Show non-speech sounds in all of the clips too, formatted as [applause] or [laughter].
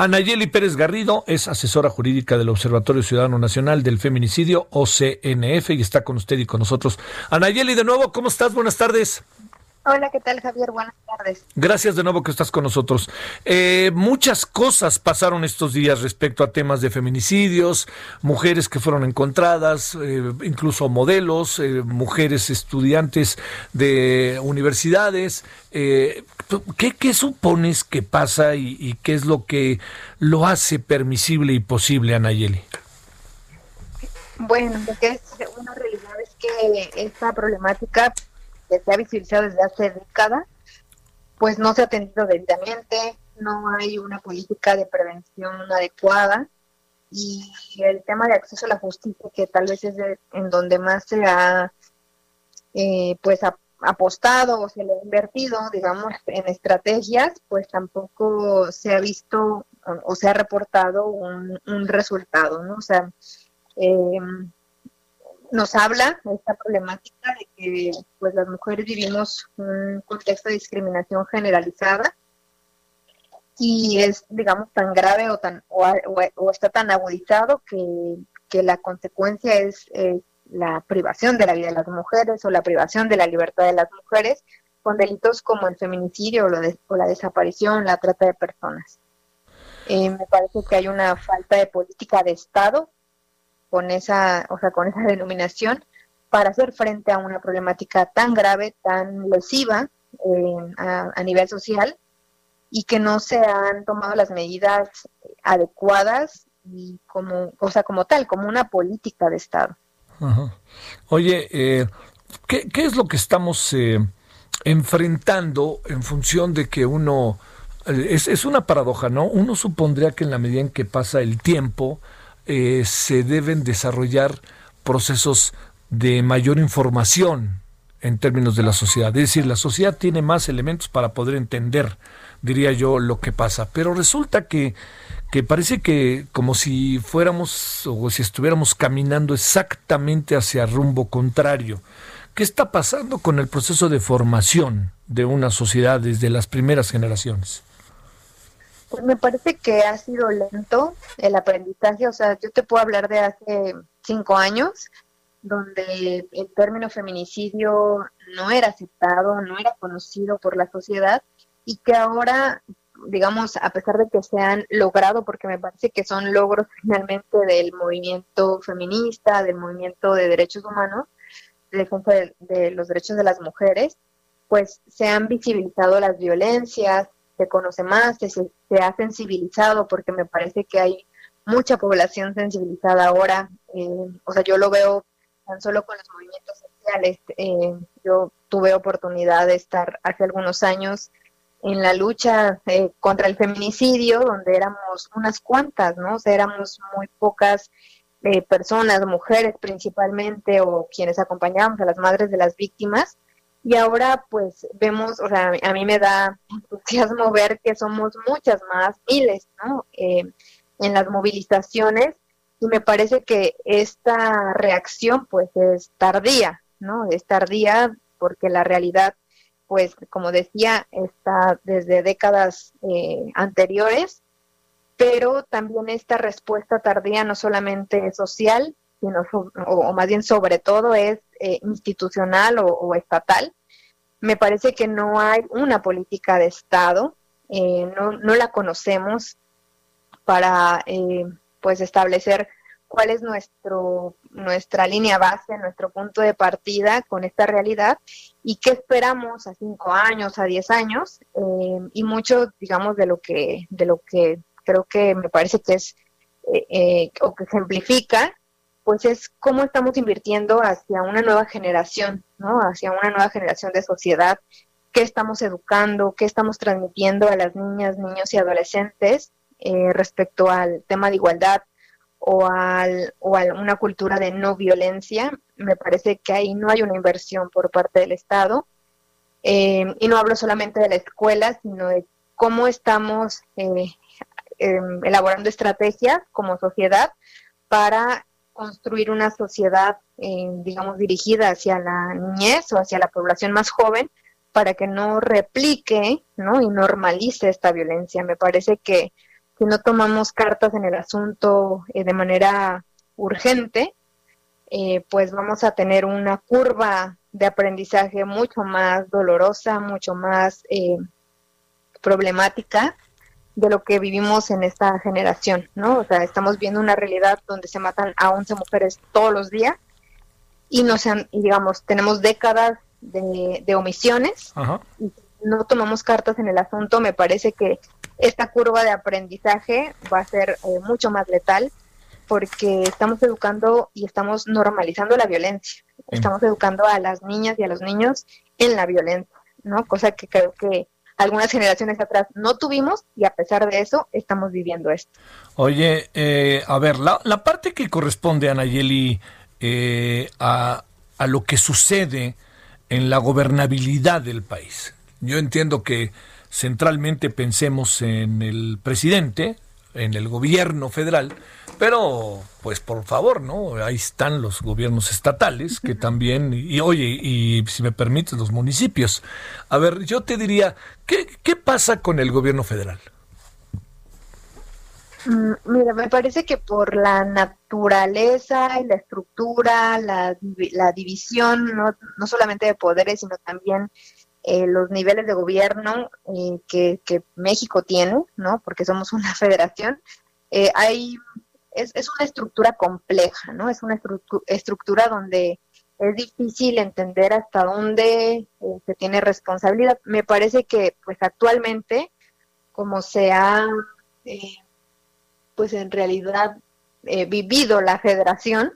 Anayeli Pérez Garrido es asesora jurídica del Observatorio Ciudadano Nacional del Feminicidio, OCNF, y está con usted y con nosotros. Anayeli, de nuevo, ¿cómo estás? Buenas tardes. Hola, ¿qué tal Javier? Buenas tardes. Gracias de nuevo que estás con nosotros. Eh, muchas cosas pasaron estos días respecto a temas de feminicidios, mujeres que fueron encontradas, eh, incluso modelos, eh, mujeres estudiantes de universidades. ¿qué, ¿qué, supones que pasa y, y, qué es lo que lo hace permisible y posible, Anayeli? Bueno, lo que es una realidad es que esta problemática que se ha visibilizado desde hace décadas, pues no se ha atendido debidamente, no hay una política de prevención adecuada y el tema de acceso a la justicia, que tal vez es en donde más se ha eh, pues apostado o se le ha invertido, digamos, en estrategias, pues tampoco se ha visto o, se ha reportado un, un resultado, ¿no? O sea, eh, nos habla esta problemática de que pues las mujeres vivimos un contexto de discriminación generalizada y es digamos tan grave o tan o, está tan agudizado que, que la consecuencia es la privación de la vida de las mujeres o la privación de la libertad de las mujeres con delitos como el feminicidio o, o la desaparición, la trata de personas. Eh, me parece que hay una falta de política de Estado con esa, o sea, con esa denominación para hacer frente a una problemática tan grave, tan lesiva eh, a, nivel social y que no se han tomado las medidas adecuadas y como, o sea, como tal, como una política de Estado. Oye, eh, ¿qué, ¿qué, es lo que estamos eh, enfrentando en función de que uno, es, es una paradoja, ¿no? Uno supondría que en la medida en que pasa el tiempo, eh, se deben desarrollar procesos de mayor información en términos de la sociedad. Es decir, la sociedad tiene más elementos para poder entender, diría yo, lo que pasa. Pero resulta que, que parece que como si fuéramos o si estuviéramos caminando exactamente hacia rumbo contrario. ¿Qué está pasando con el proceso de formación de una sociedad desde las primeras generaciones? Pues me parece que ha sido lento el aprendizaje, o sea, yo te puedo hablar de hace cinco años, donde el término feminicidio no era aceptado, no era conocido por la sociedad y que ahora, digamos, a pesar de que se han logrado, porque me parece que son logros finalmente del movimiento feminista, del movimiento de derechos humanos, de los derechos de las mujeres, pues se han visibilizado las violencias, se conoce más, se, se ha sensibilizado, porque me parece que hay mucha población sensibilizada ahora. Eh, o sea, yo lo veo tan solo con los movimientos sociales. Eh, yo tuve oportunidad de estar hace algunos años en la lucha eh, contra el feminicidio, donde éramos unas cuantas, ¿no? O sea, éramos muy pocas personas, mujeres principalmente, o quienes acompañábamos a las madres de las víctimas, y ahora pues vemos, o sea, a mí me da [laughs] entusiasmo ver que somos muchas más, miles, ¿no? Eh, en las movilizaciones y me parece que esta reacción pues es tardía, ¿no? Es tardía porque la realidad pues como decía está desde décadas eh, anteriores, pero también esta respuesta tardía no solamente social, sino o, más bien sobre todo es eh, institucional o, estatal. Me parece que no hay una política de Estado, eh, no, no, la conocemos para eh, pues establecer cuál es nuestro, nuestra línea base, nuestro punto de partida con esta realidad y qué esperamos a cinco años, a diez años y mucho, digamos, de lo que, de lo que creo que me parece que es o que ejemplifica pues es cómo estamos invirtiendo hacia una nueva generación, ¿no? Hacia una nueva generación de sociedad qué estamos educando, qué estamos transmitiendo a las niñas, niños y adolescentes eh, respecto al tema de igualdad o, al, o a una cultura de no violencia. Me parece que ahí no hay una inversión por parte del Estado. Eh, y no hablo solamente de la escuela, sino de cómo estamos eh, em, elaborando estrategias como sociedad para construir una sociedad, digamos, dirigida hacia la niñez o hacia la población más joven, para que no replique ¿no? y normalice esta violencia. Me parece que si no tomamos cartas en el asunto eh, de manera urgente, eh, pues vamos a tener una curva de aprendizaje mucho más dolorosa, mucho más eh, problemática de lo que vivimos en esta generación, ¿no? O sea, estamos viendo una realidad donde se matan a 11 mujeres todos los días y no sean, y digamos, tenemos décadas de, omisiones y no tomamos cartas en el asunto, me parece que esta curva de aprendizaje va a ser eh, mucho más letal porque estamos educando y estamos normalizando la violencia. Estamos educando a las niñas y a los niños en la violencia, ¿no? Cosa que creo que algunas generaciones atrás no tuvimos y a pesar de eso estamos viviendo esto. Oye, eh, a ver, la, la, parte que corresponde, Anayeli, eh, a, a lo que sucede en la gobernabilidad del país. Yo entiendo que centralmente pensemos en el presidente, en el gobierno federal, pero pues por favor, ¿no? Ahí están los gobiernos estatales que también, y oye, y si me permites, los municipios. A ver, yo te diría, ¿qué, qué pasa con el gobierno federal? Mm, mira, me parece que por la naturaleza y la estructura, la, la división, no, no, solamente de poderes, sino también eh, los niveles de gobierno eh, que, México tiene, ¿no? Porque somos una [laughs] federación, eh, hay, es, una estructura compleja, ¿no? Es una estructura donde es difícil entender hasta dónde se tiene responsabilidad. Me parece que, pues actualmente, como se ha pues en realidad eh, vivido la federación,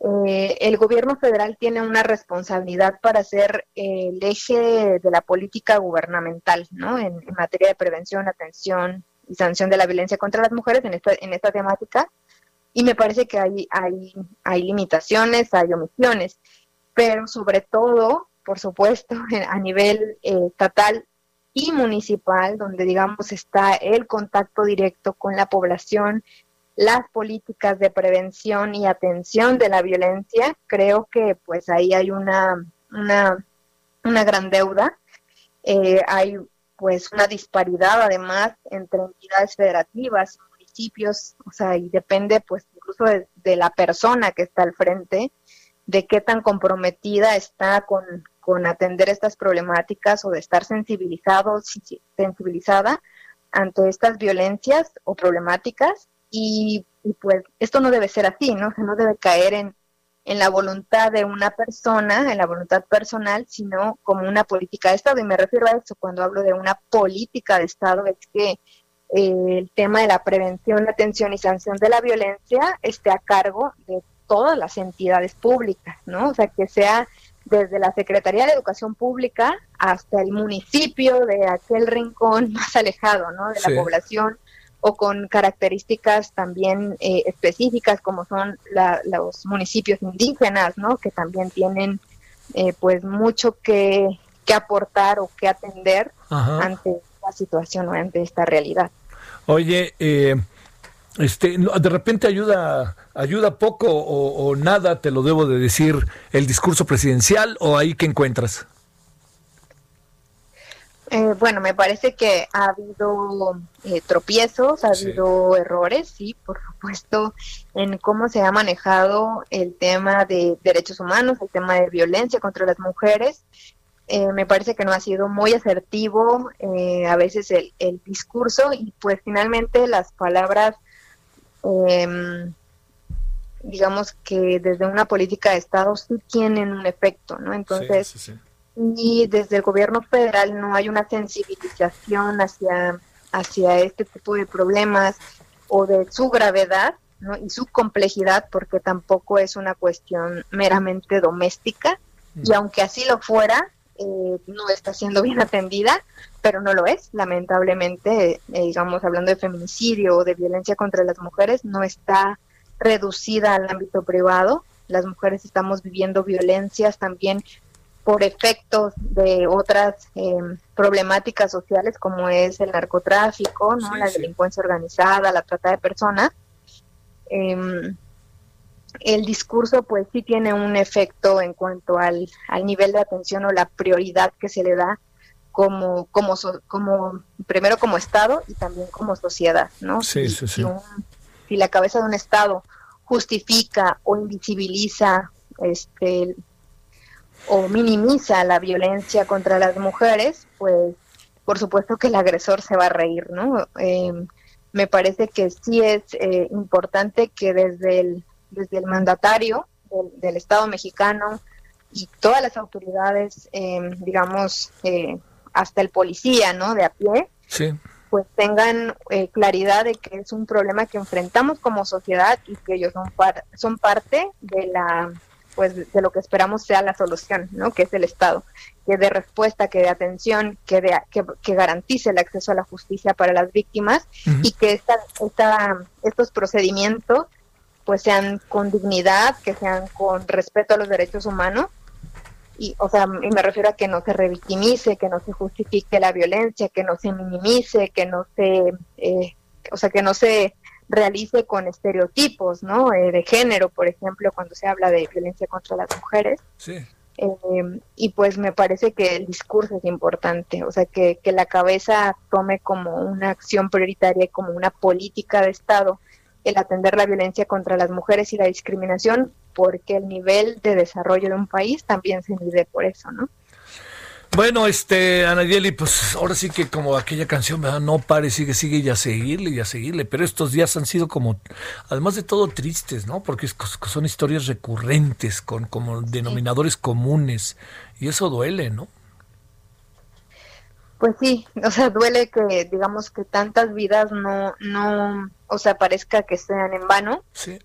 eh, el gobierno federal tiene una responsabilidad para ser el eje de la política gubernamental, ¿no? En, materia de prevención, atención y sanción de la violencia contra las mujeres en esta, en esta temática. Y me parece que hay, hay, hay limitaciones, hay omisiones, pero sobre todo, por supuesto, [laughs] a nivel eh, estatal y municipal, donde digamos está el contacto directo con la población, las políticas de prevención y atención de la violencia, creo que pues ahí hay una, una, una gran deuda. Eh, hay pues una disparidad además entre entidades federativas, municipios, o sea, y depende pues incluso de, de la persona que está al frente, de qué tan comprometida está con, con atender estas problemáticas o de estar sensibilizado, sensibilizada ante estas violencias o problemáticas y, pues esto no debe ser así, ¿no? no debe caer en, en la voluntad de una persona, en la voluntad personal, sino como una política de Estado. Y me refiero a eso cuando hablo de una política de Estado, es que eh, el tema de la prevención, atención y sanción de la violencia esté a cargo de todas las entidades públicas, ¿no? O sea, que sea desde la Secretaría de Educación Pública hasta el municipio de aquel rincón [laughs] más alejado ¿no? de la población o con características también eh, específicas como son los municipios indígenas, ¿no? que también tienen eh, pues mucho que, que, aportar o que atender ante esta situación o ante esta realidad. Oye, eh, este, de repente ayuda, ayuda poco o, nada, te lo debo de decir, el discurso presidencial o ahí que encuentras. Eh, bueno, me parece que ha habido eh, tropiezos, ha habido errores, sí, por supuesto, en cómo se ha manejado el tema de derechos humanos, el tema de violencia contra las mujeres. Eh, me parece que no ha sido muy asertivo a veces el, el discurso y pues finalmente las palabras eh, digamos que desde una política de Estado sí tienen un efecto, ¿no? Entonces, y desde el gobierno federal no hay una sensibilización hacia, hacia este tipo de problemas o de su gravedad ¿no? y su complejidad, porque tampoco es una cuestión meramente doméstica, y mm. aunque así lo fuera, eh, no está siendo bien atendida, pero no lo es. Lamentablemente, eh, digamos, hablando de feminicidio o de violencia contra las mujeres, no está reducida al ámbito privado. Las mujeres estamos viviendo violencias también por efectos de otras eh, problemáticas sociales como es el narcotráfico, ¿no? la delincuencia organizada, la trata de personas. Em, el discurso pues sí tiene un efecto en cuanto al, al, nivel de atención o la prioridad que se le da como, como, como primero como Estado y también como sociedad, ¿no? Sí, sí, sí. Si, la cabeza de un Estado justifica o invisibiliza este o minimiza la violencia contra las mujeres, pues por supuesto que el agresor se va a reír, ¿no? Eh, me parece que sí es eh, importante que desde el, desde el mandatario del, Estado mexicano y todas las autoridades, eh, digamos, hasta el policía, ¿no? De a pie, pues tengan claridad de que es un problema que enfrentamos como sociedad y que ellos son, son parte de la pues de lo que esperamos sea la solución, ¿no? Que es el Estado, que dé respuesta, que dé atención, que, dé, que, garantice el acceso a la justicia para las víctimas y que esta, esta, estos procedimientos pues sean con dignidad, que sean con respeto a los derechos humanos y o sea y me refiero a que no se revictimice que no se justifique la violencia que no se minimice que no se eh, o sea que no se realice con estereotipos, ¿no? Eh, de género, por ejemplo, cuando se habla de violencia contra las mujeres. Sí. Eh, y pues me parece que el discurso es importante, o sea, que, que la cabeza tome como una acción prioritaria, como una política de Estado, el atender la violencia contra las mujeres y la discriminación, porque el nivel de desarrollo de un país también se mide por eso, ¿no? Bueno, este, Anayeli, pues ahora sí que como aquella canción, ¿verdad? No pare, sigue, sigue y a seguirle y a seguirle. Pero estos días han sido como, además de todo, tristes, ¿no? Porque son historias recurrentes, con como denominadores comunes. Y eso duele, ¿no? Pues sí, o sea, duele que, digamos, que tantas vidas no, no, o sea, parezca que sean en vano. Sí.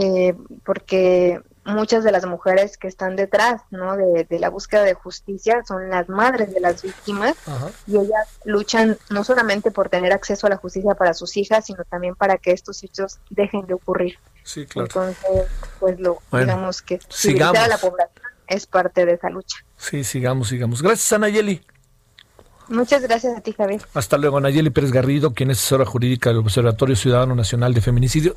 Eh, porque muchas de las mujeres que están detrás ¿no? de, la búsqueda de justicia son las madres de las víctimas y ellas luchan no solamente por tener acceso a la justicia para sus hijas, sino también para que estos hechos dejen de ocurrir. Sí, claro. Entonces, pues lo digamos que sigamos. a la población es parte de esa lucha. Sí, sigamos, sigamos. Gracias, Anayeli. Muchas gracias a ti, Javier. Hasta luego, Anayeli Pérez Garrido, quien es asesora jurídica del Observatorio Ciudadano Nacional de Feminicidio.